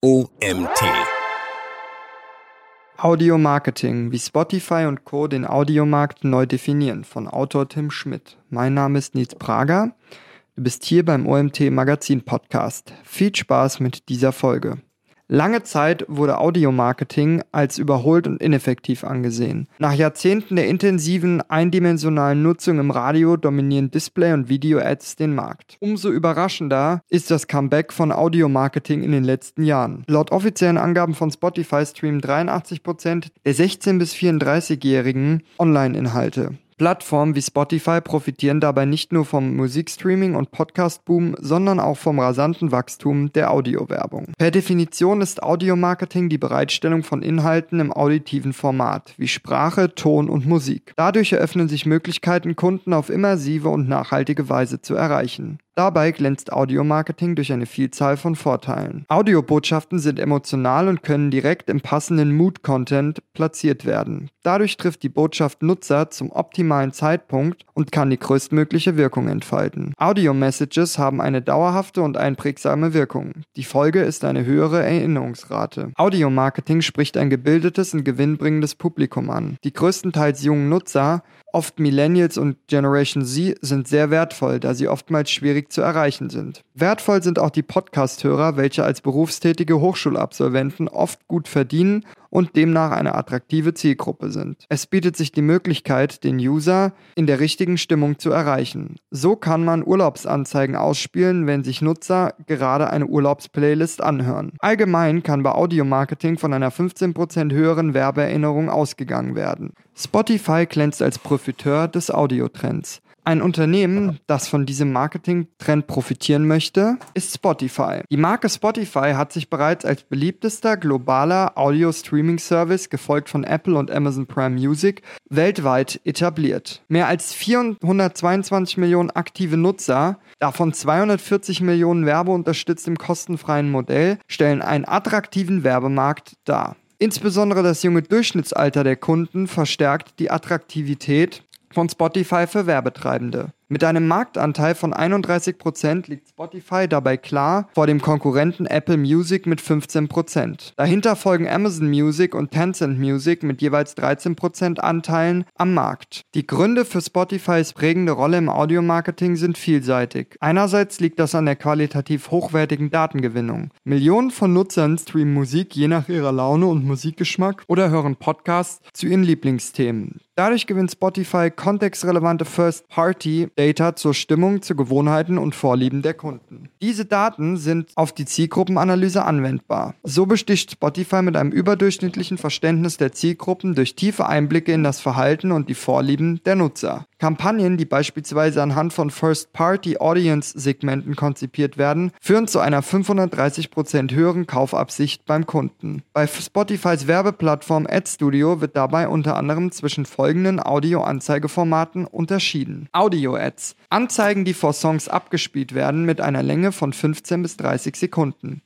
OMT. Audio-Marketing, wie Spotify und Co. den Audiomarkt neu definieren, von Autor Tim Schmidt. Mein Name ist Nils Prager. Du bist hier beim OMT Magazin Podcast. Viel Spaß mit dieser Folge. Lange Zeit wurde Audiomarketing als überholt und ineffektiv angesehen. Nach Jahrzehnten der intensiven eindimensionalen Nutzung im Radio dominieren Display- und Video-Ads den Markt. Umso überraschender ist das Comeback von Audiomarketing in den letzten Jahren. Laut offiziellen Angaben von Spotify streamen 83% der 16- bis 34-Jährigen Online-Inhalte. Plattformen wie Spotify profitieren dabei nicht nur vom Musikstreaming und Podcast-Boom, sondern auch vom rasanten Wachstum der Audiowerbung. Per Definition ist Audiomarketing die Bereitstellung von Inhalten im auditiven Format, wie Sprache, Ton und Musik. Dadurch eröffnen sich Möglichkeiten, Kunden auf immersive und nachhaltige Weise zu erreichen. Dabei glänzt Audiomarketing durch eine Vielzahl von Vorteilen. Audiobotschaften sind emotional und können direkt im passenden Mood-Content platziert werden. Dadurch trifft die Botschaft Nutzer zum optimalen Zeitpunkt und kann die größtmögliche Wirkung entfalten. Audio-Messages haben eine dauerhafte und einprägsame Wirkung. Die Folge ist eine höhere Erinnerungsrate. Audiomarketing spricht ein gebildetes und gewinnbringendes Publikum an. Die größtenteils jungen Nutzer Oft Millennials und Generation Z sind sehr wertvoll, da sie oftmals schwierig zu erreichen sind. Wertvoll sind auch die Podcast-Hörer, welche als berufstätige Hochschulabsolventen oft gut verdienen und demnach eine attraktive Zielgruppe sind. Es bietet sich die Möglichkeit, den User in der richtigen Stimmung zu erreichen. So kann man Urlaubsanzeigen ausspielen, wenn sich Nutzer gerade eine Urlaubsplaylist anhören. Allgemein kann bei Audiomarketing von einer 15% höheren Werbeerinnerung ausgegangen werden. Spotify glänzt als Profiteur des Audiotrends. Ein Unternehmen, das von diesem Marketing-Trend profitieren möchte, ist Spotify. Die Marke Spotify hat sich bereits als beliebtester globaler Audio-Streaming-Service, gefolgt von Apple und Amazon Prime Music, weltweit etabliert. Mehr als 422 Millionen aktive Nutzer, davon 240 Millionen werbeunterstützt im kostenfreien Modell, stellen einen attraktiven Werbemarkt dar. Insbesondere das junge Durchschnittsalter der Kunden verstärkt die Attraktivität von Spotify für Werbetreibende. Mit einem Marktanteil von 31% liegt Spotify dabei klar vor dem Konkurrenten Apple Music mit 15%. Dahinter folgen Amazon Music und Tencent Music mit jeweils 13% Anteilen am Markt. Die Gründe für Spotifys prägende Rolle im Audiomarketing sind vielseitig. Einerseits liegt das an der qualitativ hochwertigen Datengewinnung. Millionen von Nutzern streamen Musik je nach ihrer Laune und Musikgeschmack oder hören Podcasts zu ihren Lieblingsthemen. Dadurch gewinnt Spotify kontextrelevante First-Party Data zur Stimmung, zu Gewohnheiten und Vorlieben der Kunden. Diese Daten sind auf die Zielgruppenanalyse anwendbar. So besticht Spotify mit einem überdurchschnittlichen Verständnis der Zielgruppen durch tiefe Einblicke in das Verhalten und die Vorlieben der Nutzer. Kampagnen, die beispielsweise anhand von First-Party-Audience-Segmenten konzipiert werden, führen zu einer 530% höheren Kaufabsicht beim Kunden. Bei Spotifys Werbeplattform AdStudio wird dabei unter anderem zwischen folgenden Audio-Anzeigeformaten unterschieden. Audio-Ads. Anzeigen, die vor Songs abgespielt werden, mit einer Länge von 15 bis 30 Sekunden.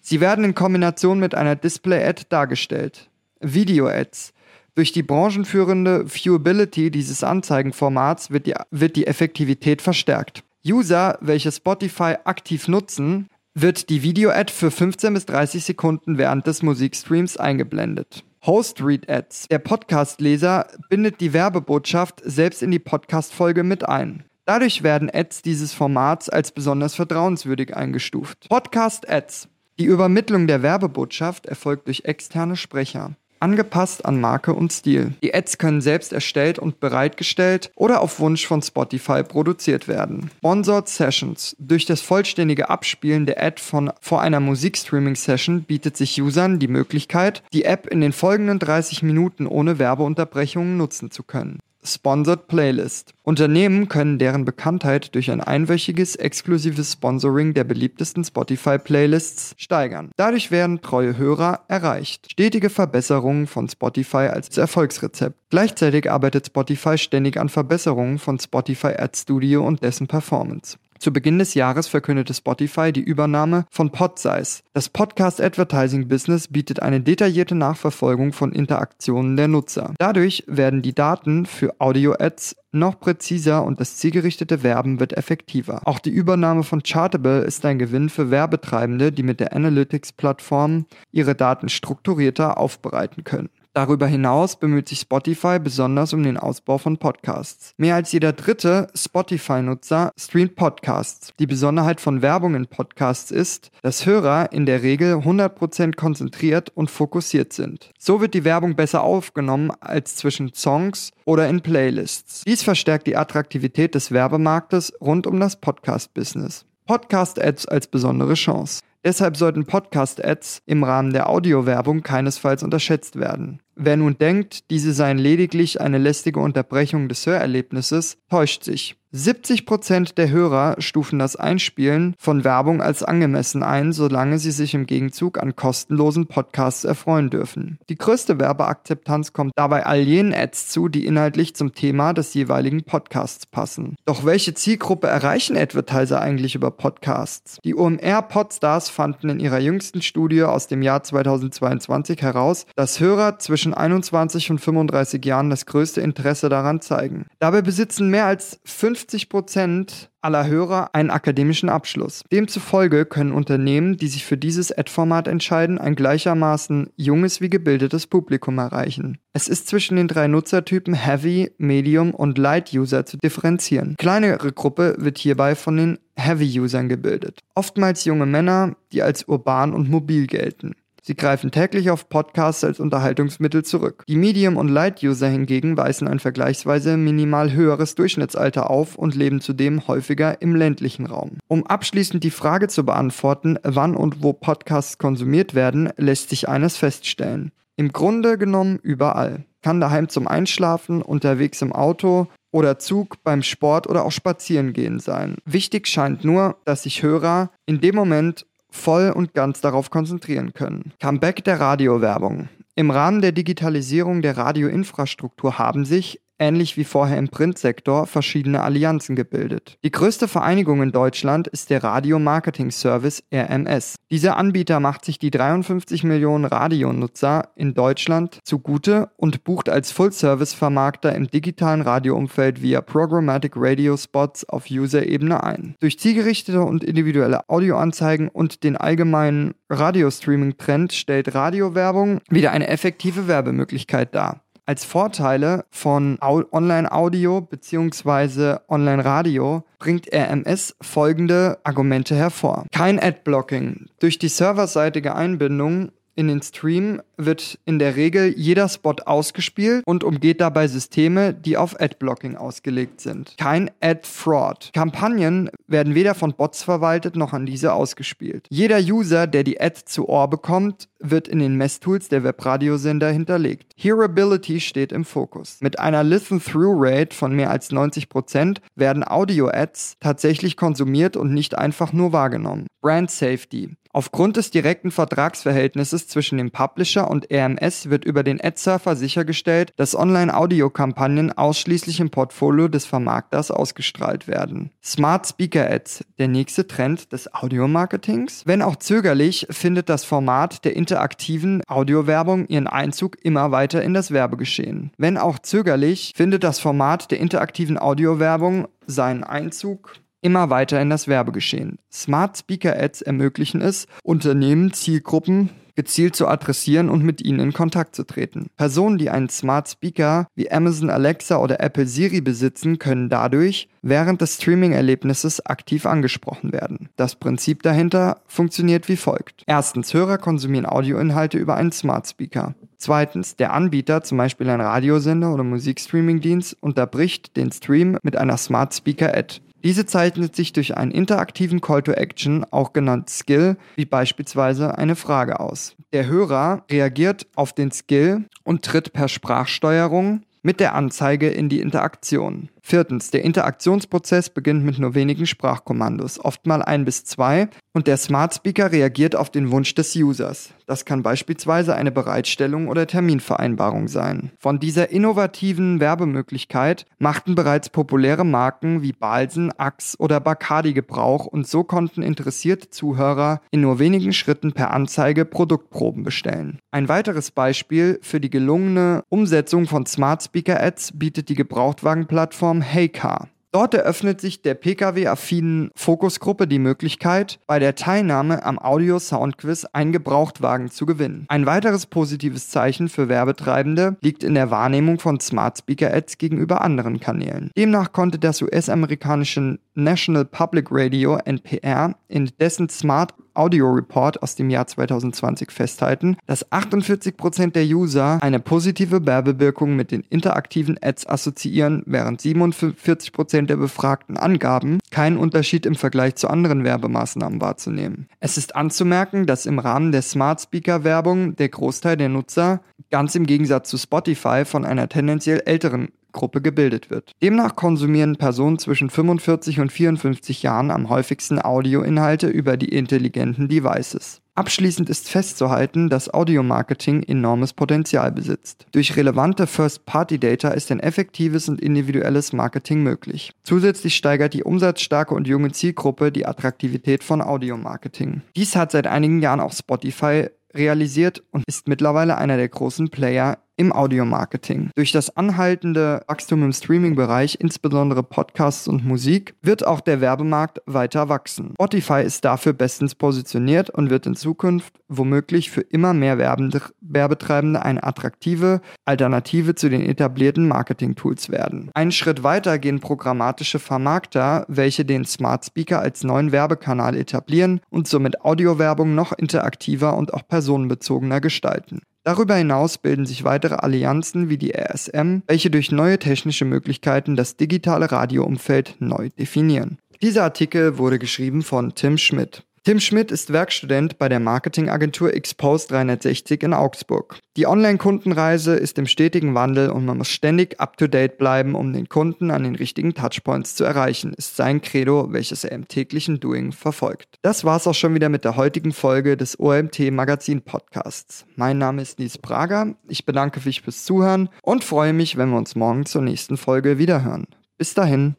Sie werden in Kombination mit einer Display-Ad dargestellt. Video-Ads. Durch die branchenführende Viewability dieses Anzeigenformats wird die, wird die Effektivität verstärkt. User, welche Spotify aktiv nutzen, wird die Video-Ad für 15 bis 30 Sekunden während des Musikstreams eingeblendet. Host-Read-Ads. Der Podcast-Leser bindet die Werbebotschaft selbst in die Podcast-Folge mit ein. Dadurch werden Ads dieses Formats als besonders vertrauenswürdig eingestuft. Podcast-Ads. Die Übermittlung der Werbebotschaft erfolgt durch externe Sprecher angepasst an Marke und Stil. Die Ads können selbst erstellt und bereitgestellt oder auf Wunsch von Spotify produziert werden. Sponsored Sessions. Durch das vollständige Abspielen der Ad von vor einer Musikstreaming-Session bietet sich Usern die Möglichkeit, die App in den folgenden 30 Minuten ohne Werbeunterbrechungen nutzen zu können. Sponsored Playlist. Unternehmen können deren Bekanntheit durch ein einwöchiges exklusives Sponsoring der beliebtesten Spotify-Playlists steigern. Dadurch werden treue Hörer erreicht. Stetige Verbesserungen von Spotify als Erfolgsrezept. Gleichzeitig arbeitet Spotify ständig an Verbesserungen von Spotify Ad Studio und dessen Performance. Zu Beginn des Jahres verkündete Spotify die Übernahme von Podsize. Das Podcast Advertising Business bietet eine detaillierte Nachverfolgung von Interaktionen der Nutzer. Dadurch werden die Daten für Audio-Ads noch präziser und das zielgerichtete Werben wird effektiver. Auch die Übernahme von Chartable ist ein Gewinn für Werbetreibende, die mit der Analytics-Plattform ihre Daten strukturierter aufbereiten können. Darüber hinaus bemüht sich Spotify besonders um den Ausbau von Podcasts. Mehr als jeder dritte Spotify-Nutzer streamt Podcasts. Die Besonderheit von Werbung in Podcasts ist, dass Hörer in der Regel 100% konzentriert und fokussiert sind. So wird die Werbung besser aufgenommen als zwischen Songs oder in Playlists. Dies verstärkt die Attraktivität des Werbemarktes rund um das Podcast-Business. Podcast-Ads als besondere Chance. Deshalb sollten Podcast-Ads im Rahmen der Audiowerbung keinesfalls unterschätzt werden. Wer nun denkt, diese seien lediglich eine lästige Unterbrechung des Hörerlebnisses, täuscht sich. 70% der Hörer stufen das Einspielen von Werbung als angemessen ein, solange sie sich im Gegenzug an kostenlosen Podcasts erfreuen dürfen. Die größte Werbeakzeptanz kommt dabei all jenen Ads zu, die inhaltlich zum Thema des jeweiligen Podcasts passen. Doch welche Zielgruppe erreichen Advertiser eigentlich über Podcasts? Die OMR Podstars fanden in ihrer jüngsten Studie aus dem Jahr 2022 heraus, dass Hörer zwischen 21 und 35 Jahren das größte Interesse daran zeigen. Dabei besitzen mehr als 5 50 Prozent aller Hörer einen akademischen Abschluss. Demzufolge können Unternehmen, die sich für dieses Ad-Format entscheiden, ein gleichermaßen junges wie gebildetes Publikum erreichen. Es ist zwischen den drei Nutzertypen Heavy, Medium und Light User zu differenzieren. Kleinere Gruppe wird hierbei von den Heavy-Usern gebildet. Oftmals junge Männer, die als urban und mobil gelten. Sie greifen täglich auf Podcasts als Unterhaltungsmittel zurück. Die Medium- und Light-User hingegen weisen ein vergleichsweise minimal höheres Durchschnittsalter auf und leben zudem häufiger im ländlichen Raum. Um abschließend die Frage zu beantworten, wann und wo Podcasts konsumiert werden, lässt sich eines feststellen. Im Grunde genommen überall. Kann daheim zum Einschlafen, unterwegs im Auto oder Zug, beim Sport oder auch Spazierengehen sein. Wichtig scheint nur, dass sich Hörer in dem Moment voll und ganz darauf konzentrieren können. Comeback der Radiowerbung. Im Rahmen der Digitalisierung der Radioinfrastruktur haben sich ähnlich wie vorher im Printsektor, verschiedene Allianzen gebildet. Die größte Vereinigung in Deutschland ist der Radio Marketing Service RMS. Dieser Anbieter macht sich die 53 Millionen Radionutzer in Deutschland zugute und bucht als Full-Service-Vermarkter im digitalen Radioumfeld via Programmatic Radio Spots auf User-Ebene ein. Durch zielgerichtete und individuelle Audioanzeigen und den allgemeinen Radiostreaming-Trend stellt Radiowerbung wieder eine effektive Werbemöglichkeit dar. Als Vorteile von Online-Audio bzw. Online-Radio bringt RMS folgende Argumente hervor. Kein Adblocking. Durch die serverseitige Einbindung in den Stream wird in der Regel jeder Spot ausgespielt und umgeht dabei Systeme, die auf Adblocking ausgelegt sind. Kein Ad-Fraud. Kampagnen werden weder von Bots verwaltet noch an diese ausgespielt. Jeder User, der die Ad zu Ohr bekommt, wird in den Messtools der Webradiosender hinterlegt. Hearability steht im Fokus. Mit einer Listen-Through-Rate von mehr als 90% werden Audio-Ads tatsächlich konsumiert und nicht einfach nur wahrgenommen. Brand Safety. Aufgrund des direkten Vertragsverhältnisses zwischen dem Publisher und RMS wird über den Ad-Surfer sichergestellt, dass Online-Audio-Kampagnen ausschließlich im Portfolio des Vermarkters ausgestrahlt werden. Smart Speaker Ads, der nächste Trend des Audio-Marketings. Wenn auch zögerlich, findet das Format der interaktiven Audiowerbung ihren Einzug immer weiter in das Werbegeschehen. Wenn auch zögerlich, findet das Format der interaktiven Audiowerbung seinen Einzug immer weiter in das Werbegeschehen. Smart Speaker Ads ermöglichen es, Unternehmen, Zielgruppen gezielt zu adressieren und mit ihnen in Kontakt zu treten. Personen, die einen Smart Speaker wie Amazon Alexa oder Apple Siri besitzen, können dadurch während des Streaming-Erlebnisses aktiv angesprochen werden. Das Prinzip dahinter funktioniert wie folgt. Erstens, Hörer konsumieren Audioinhalte über einen Smart Speaker. Zweitens, der Anbieter, zum Beispiel ein Radiosender oder Musikstreaming-Dienst, unterbricht den Stream mit einer Smart Speaker Ad. Diese zeichnet sich durch einen interaktiven Call to Action, auch genannt Skill, wie beispielsweise eine Frage aus. Der Hörer reagiert auf den Skill und tritt per Sprachsteuerung mit der Anzeige in die Interaktion. Viertens, der Interaktionsprozess beginnt mit nur wenigen Sprachkommandos, oft mal ein bis zwei, und der Smart Speaker reagiert auf den Wunsch des Users. Das kann beispielsweise eine Bereitstellung oder Terminvereinbarung sein. Von dieser innovativen Werbemöglichkeit machten bereits populäre Marken wie Balsen, Axe oder Bacardi Gebrauch und so konnten interessierte Zuhörer in nur wenigen Schritten per Anzeige Produktproben bestellen. Ein weiteres Beispiel für die gelungene Umsetzung von Smart Speaker Ads bietet die Gebrauchtwagenplattform Heycar. Dort eröffnet sich der Pkw-affinen Fokusgruppe die Möglichkeit, bei der Teilnahme am Audio-Sound-Quiz einen Gebrauchtwagen zu gewinnen. Ein weiteres positives Zeichen für Werbetreibende liegt in der Wahrnehmung von Smart Speaker Ads gegenüber anderen Kanälen. Demnach konnte das US-amerikanische National Public Radio NPR in dessen Smart Audio Report aus dem Jahr 2020 festhalten, dass 48% der User eine positive Werbewirkung mit den interaktiven Ads assoziieren, während 47% der Befragten angaben, keinen Unterschied im Vergleich zu anderen Werbemaßnahmen wahrzunehmen. Es ist anzumerken, dass im Rahmen der Smart Speaker Werbung der Großteil der Nutzer ganz im Gegensatz zu Spotify von einer tendenziell älteren Gruppe gebildet wird. Demnach konsumieren Personen zwischen 45 und 54 Jahren am häufigsten Audioinhalte über die intelligenten Devices. Abschließend ist festzuhalten, dass Audiomarketing enormes Potenzial besitzt. Durch relevante First-Party-Data ist ein effektives und individuelles Marketing möglich. Zusätzlich steigert die umsatzstarke und junge Zielgruppe die Attraktivität von Audiomarketing. Dies hat seit einigen Jahren auch Spotify realisiert und ist mittlerweile einer der großen Player im Audiomarketing. Durch das anhaltende Wachstum im Streaming-Bereich, insbesondere Podcasts und Musik, wird auch der Werbemarkt weiter wachsen. Spotify ist dafür bestens positioniert und wird in Zukunft womöglich für immer mehr Werbetreibende eine attraktive Alternative zu den etablierten Marketing-Tools werden. Einen Schritt weiter gehen programmatische Vermarkter, welche den Smart Speaker als neuen Werbekanal etablieren und somit Audiowerbung noch interaktiver und auch personenbezogener gestalten. Darüber hinaus bilden sich weitere Allianzen wie die RSM, welche durch neue technische Möglichkeiten das digitale Radioumfeld neu definieren. Dieser Artikel wurde geschrieben von Tim Schmidt. Tim Schmidt ist Werkstudent bei der Marketingagentur Xpost 360 in Augsburg. Die Online-Kundenreise ist im stetigen Wandel und man muss ständig up-to-date bleiben, um den Kunden an den richtigen Touchpoints zu erreichen, ist sein Credo, welches er im täglichen Doing verfolgt. Das war's auch schon wieder mit der heutigen Folge des OMT Magazin Podcasts. Mein Name ist Nies Prager, ich bedanke mich fürs Zuhören und freue mich, wenn wir uns morgen zur nächsten Folge wiederhören. Bis dahin.